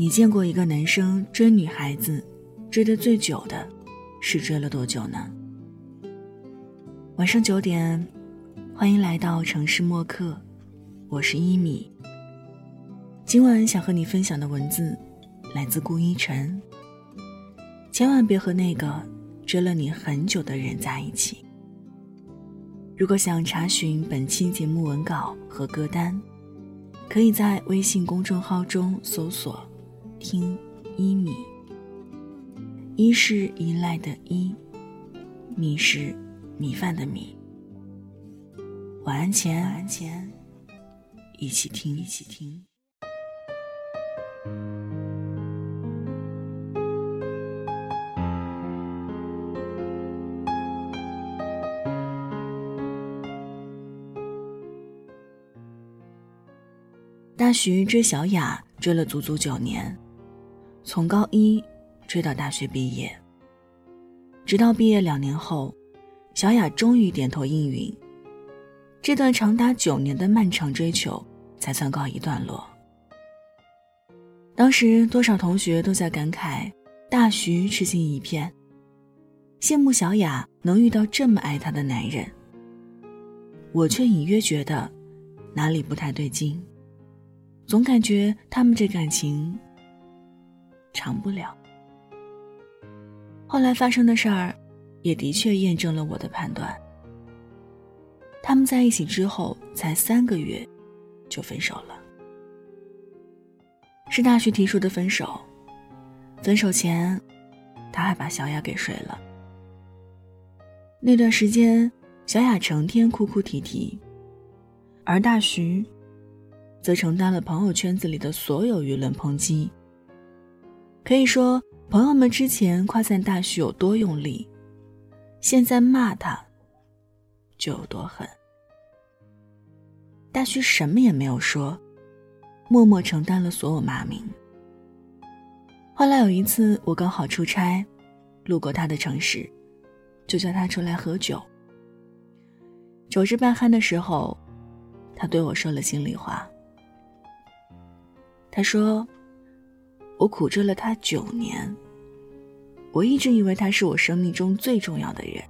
你见过一个男生追女孩子，追的最久的，是追了多久呢？晚上九点，欢迎来到城市默客，我是一米。今晚想和你分享的文字，来自顾一晨。千万别和那个追了你很久的人在一起。如果想查询本期节目文稿和歌单，可以在微信公众号中搜索。听一米，一是依赖的依，米是米饭的米。晚安前，晚安前，一起听，一起听。大徐追小雅追了足足九年。从高一追到大学毕业，直到毕业两年后，小雅终于点头应允。这段长达九年的漫长追求才算告一段落。当时多少同学都在感慨大徐痴心一片，羡慕小雅能遇到这么爱她的男人。我却隐约觉得哪里不太对劲，总感觉他们这感情。长不了。后来发生的事儿，也的确验证了我的判断。他们在一起之后才三个月，就分手了。是大徐提出的分手。分手前，他还把小雅给睡了。那段时间，小雅成天哭哭啼啼，而大徐，则承担了朋友圈子里的所有舆论抨击。可以说，朋友们之前夸赞大徐有多用力，现在骂他就有多狠。大徐什么也没有说，默默承担了所有骂名。后来有一次，我刚好出差，路过他的城市，就叫他出来喝酒。酒至半酣的时候，他对我说了心里话。他说。我苦追了他九年，我一直以为他是我生命中最重要的人。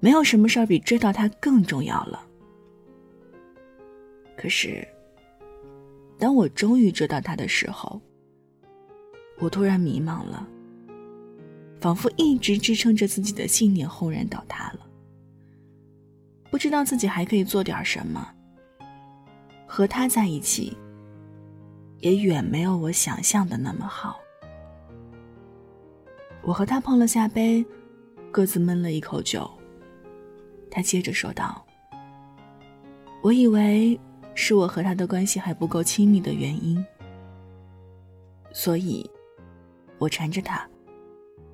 没有什么事儿比追到他更重要了。可是，当我终于追到他的时候，我突然迷茫了，仿佛一直支撑着自己的信念轰然倒塌了。不知道自己还可以做点什么。和他在一起。也远没有我想象的那么好。我和他碰了下杯，各自闷了一口酒。他接着说道：“我以为是我和他的关系还不够亲密的原因，所以，我缠着他，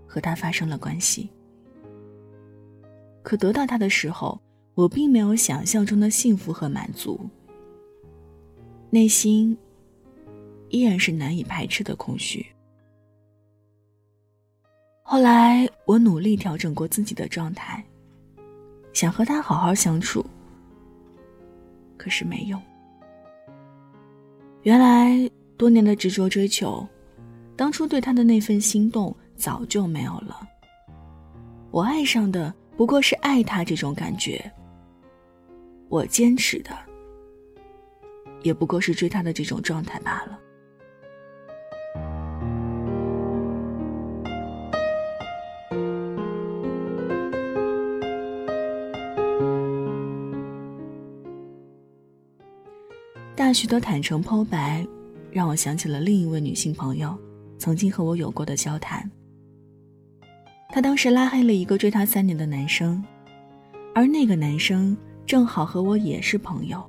和他发生了关系。可得到他的时候，我并没有想象中的幸福和满足，内心……”依然是难以排斥的空虚。后来我努力调整过自己的状态，想和他好好相处，可是没用。原来多年的执着追求，当初对他的那份心动早就没有了。我爱上的不过是爱他这种感觉，我坚持的也不过是追他的这种状态罢了。那许多坦诚剖白，让我想起了另一位女性朋友曾经和我有过的交谈。她当时拉黑了一个追她三年的男生，而那个男生正好和我也是朋友。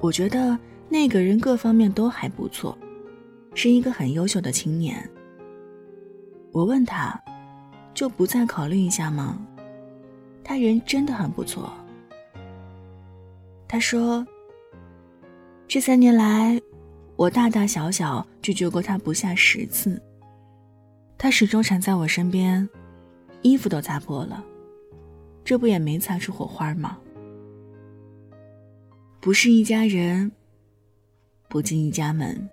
我觉得那个人各方面都还不错，是一个很优秀的青年。我问他，就不再考虑一下吗？他人真的很不错。他说。这三年来，我大大小小拒绝过他不下十次。他始终缠在我身边，衣服都擦破了，这不也没擦出火花吗？不是一家人，不进一家门，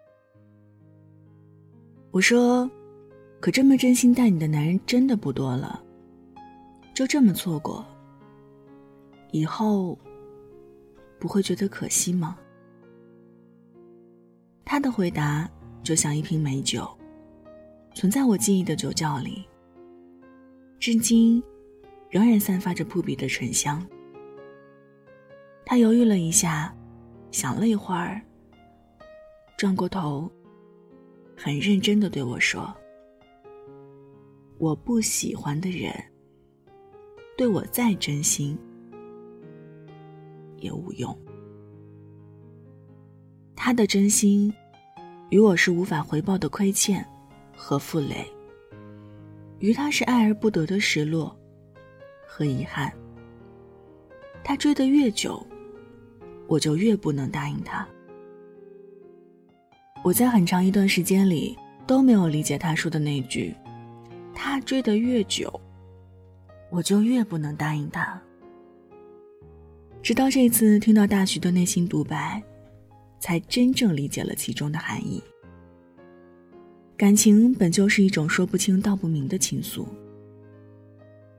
我说：“可这么真心待你的男人真的不多了，就这么错过，以后不会觉得可惜吗？”他的回答就像一瓶美酒，存在我记忆的酒窖里，至今仍然散发着扑鼻的醇香。他犹豫了一下，想了一会儿，转过头。很认真的对我说：“我不喜欢的人，对我再真心也无用。他的真心，与我是无法回报的亏欠和负累，于他是爱而不得的失落和遗憾。他追得越久，我就越不能答应他。”我在很长一段时间里都没有理解他说的那句：“他追得越久，我就越不能答应他。”直到这次听到大徐的内心独白，才真正理解了其中的含义。感情本就是一种说不清道不明的情愫。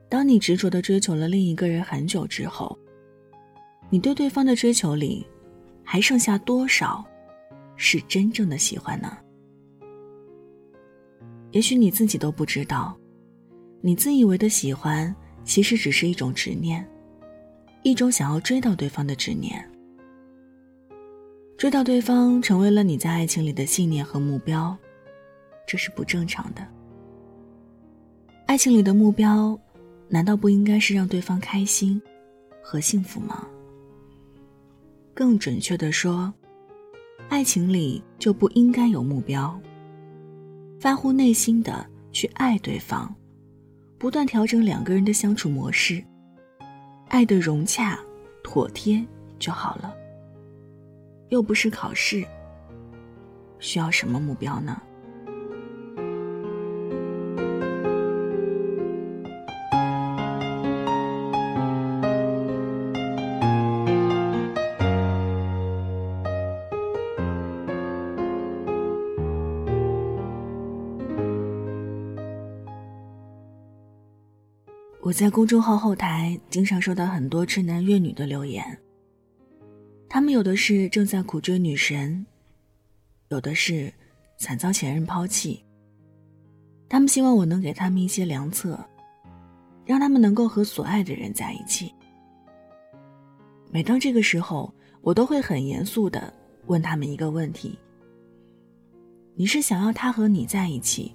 当你执着的追求了另一个人很久之后，你对对方的追求里，还剩下多少？是真正的喜欢呢？也许你自己都不知道，你自以为的喜欢，其实只是一种执念，一种想要追到对方的执念。追到对方成为了你在爱情里的信念和目标，这是不正常的。爱情里的目标，难道不应该是让对方开心和幸福吗？更准确的说。爱情里就不应该有目标。发乎内心的去爱对方，不断调整两个人的相处模式，爱的融洽、妥帖就好了。又不是考试，需要什么目标呢？我在公众号后台经常收到很多痴男怨女的留言，有的是正在苦追女神，有的是惨遭前任抛弃。他们希望我能给他们一些良策，让他们能够和所爱的人在一起。每当这个时候，我都会很严肃的问他们一个问题：你是想要他和你在一起，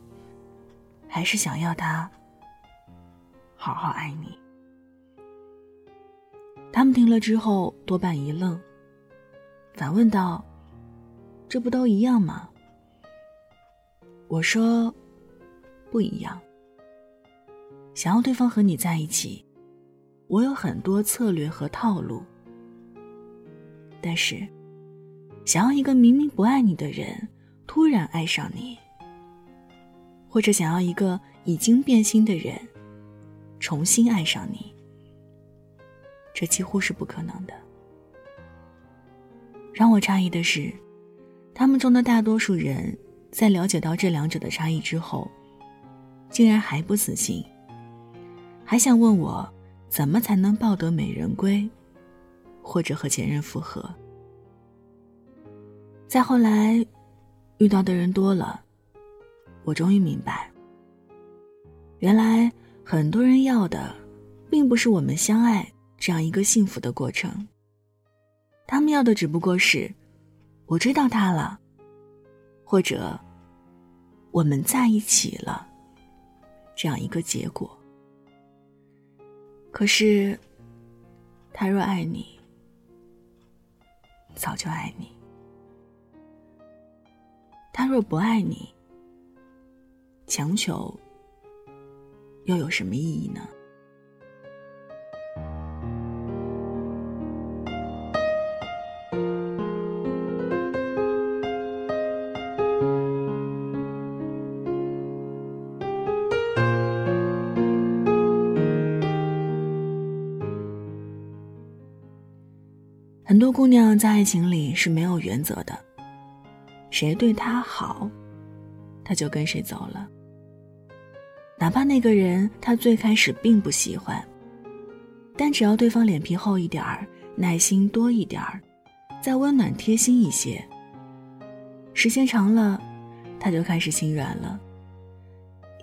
还是想要他？好好爱你。他们听了之后多半一愣，反问道：“这不都一样吗？”我说：“不一样。想要对方和你在一起，我有很多策略和套路。但是，想要一个明明不爱你的人突然爱上你，或者想要一个已经变心的人。”重新爱上你，这几乎是不可能的。让我诧异的是，他们中的大多数人在了解到这两者的差异之后，竟然还不死心，还想问我怎么才能抱得美人归，或者和前任复合。再后来，遇到的人多了，我终于明白，原来。很多人要的，并不是我们相爱这样一个幸福的过程。他们要的只不过是，我追到他了，或者我们在一起了，这样一个结果。可是，他若爱你，早就爱你；他若不爱你，强求。又有什么意义呢？很多姑娘在爱情里是没有原则的，谁对她好，她就跟谁走了。哪怕那个人他最开始并不喜欢，但只要对方脸皮厚一点儿，耐心多一点儿，再温暖贴心一些，时间长了，他就开始心软了，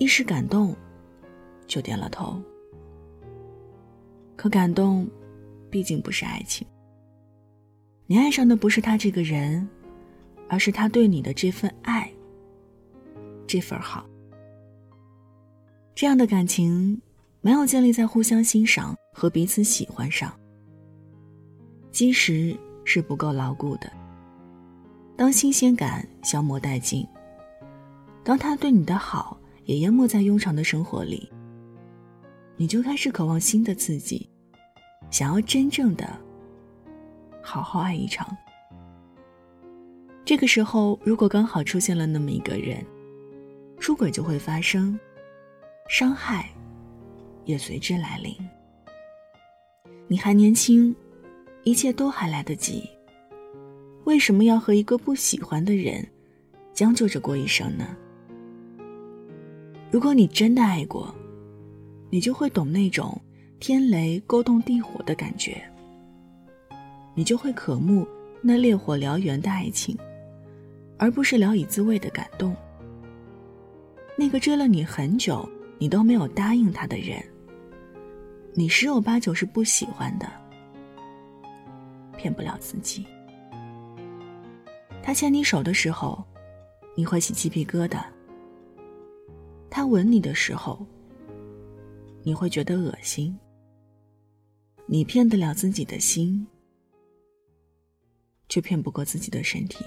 一时感动，就点了头。可感动，毕竟不是爱情。你爱上的不是他这个人，而是他对你的这份爱，这份好。这样的感情没有建立在互相欣赏和彼此喜欢上，基石是不够牢固的。当新鲜感消磨殆尽，当他对你的好也淹没在庸常的生活里，你就开始渴望新的刺激，想要真正的好好爱一场。这个时候，如果刚好出现了那么一个人，出轨就会发生。伤害也随之来临。你还年轻，一切都还来得及。为什么要和一个不喜欢的人将就着过一生呢？如果你真的爱过，你就会懂那种天雷勾动地火的感觉。你就会渴慕那烈火燎原的爱情，而不是聊以自慰的感动。那个追了你很久。你都没有答应他的人，你十有八九是不喜欢的，骗不了自己。他牵你手的时候，你会起鸡皮疙瘩；他吻你的时候，你会觉得恶心。你骗得了自己的心，却骗不过自己的身体。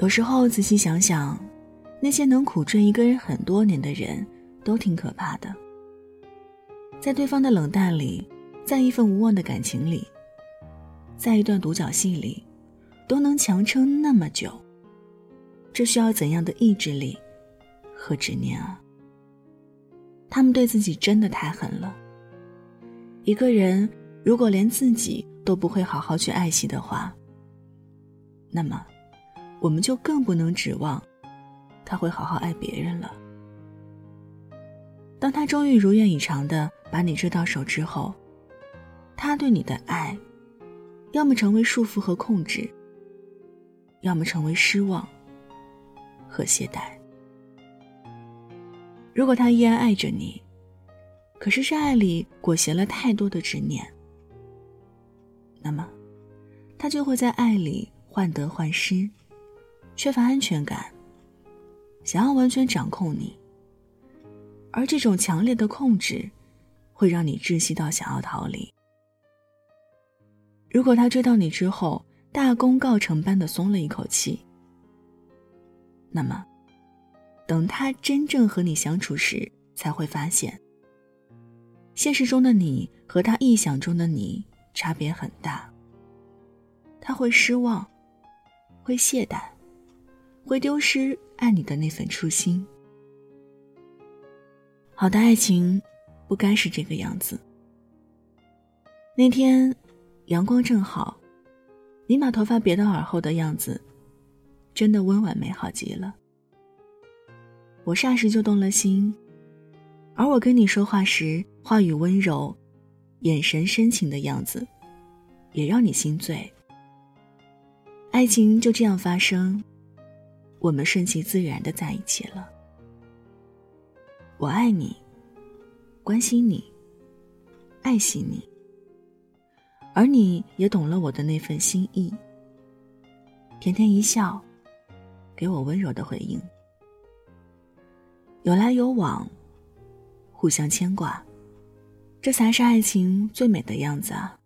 有时候仔细想想，那些能苦追一个人很多年的人，都挺可怕的。在对方的冷淡里，在一份无望的感情里，在一段独角戏里，都能强撑那么久，这需要怎样的意志力和执念啊！他们对自己真的太狠了。一个人如果连自己都不会好好去爱惜的话，那么。我们就更不能指望他会好好爱别人了。当他终于如愿以偿的把你追到手之后，他对你的爱，要么成为束缚和控制，要么成为失望和懈怠。如果他依然爱着你，可是这爱里裹挟了太多的执念，那么他就会在爱里患得患失。缺乏安全感，想要完全掌控你，而这种强烈的控制，会让你窒息到想要逃离。如果他追到你之后，大功告成般的松了一口气，那么，等他真正和你相处时，才会发现，现实中的你和他臆想中的你差别很大。他会失望，会懈怠。会丢失爱你的那份初心。好的爱情，不该是这个样子。那天，阳光正好，你把头发别到耳后的样子，真的温婉美好极了。我霎时就动了心，而我跟你说话时，话语温柔，眼神深情的样子，也让你心醉。爱情就这样发生。我们顺其自然的在一起了。我爱你，关心你，爱惜你，而你也懂了我的那份心意。甜甜一笑，给我温柔的回应。有来有往，互相牵挂，这才是爱情最美的样子啊！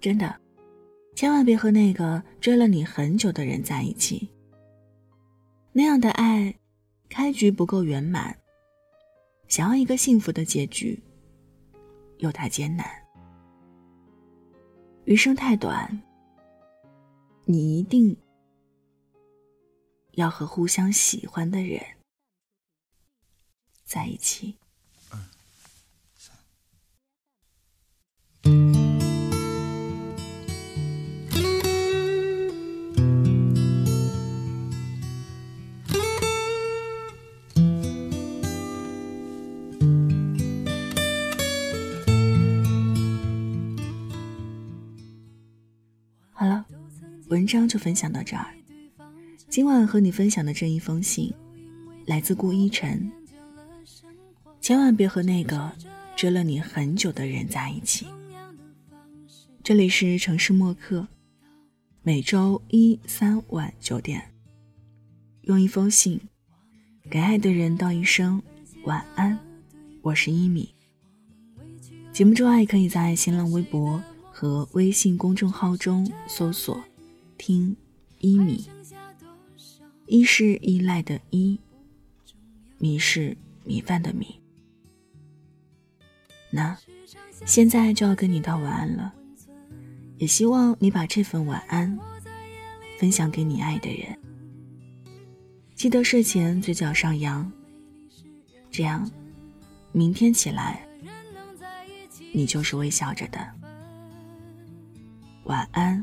真的。千万别和那个追了你很久的人在一起。那样的爱，开局不够圆满，想要一个幸福的结局，又太艰难。余生太短，你一定要和互相喜欢的人在一起。章就分享到这儿。今晚和你分享的这一封信，来自顾一晨。千万别和那个追了你很久的人在一起。这里是城市默客，每周一、三晚九点，用一封信给爱的人道一声晚安。我是一米。节目之外，可以在新浪微博和微信公众号中搜索“听一米”。一是依赖的依，米是米饭的米。那，现在就要跟你道晚安了，也希望你把这份晚安分享给你爱的人。记得睡前嘴角上扬，这样，明天起来，你就是微笑着的。晚安，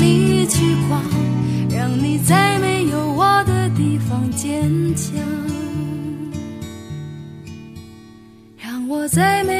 让你去狂让你在没有我的地方坚强。让我在没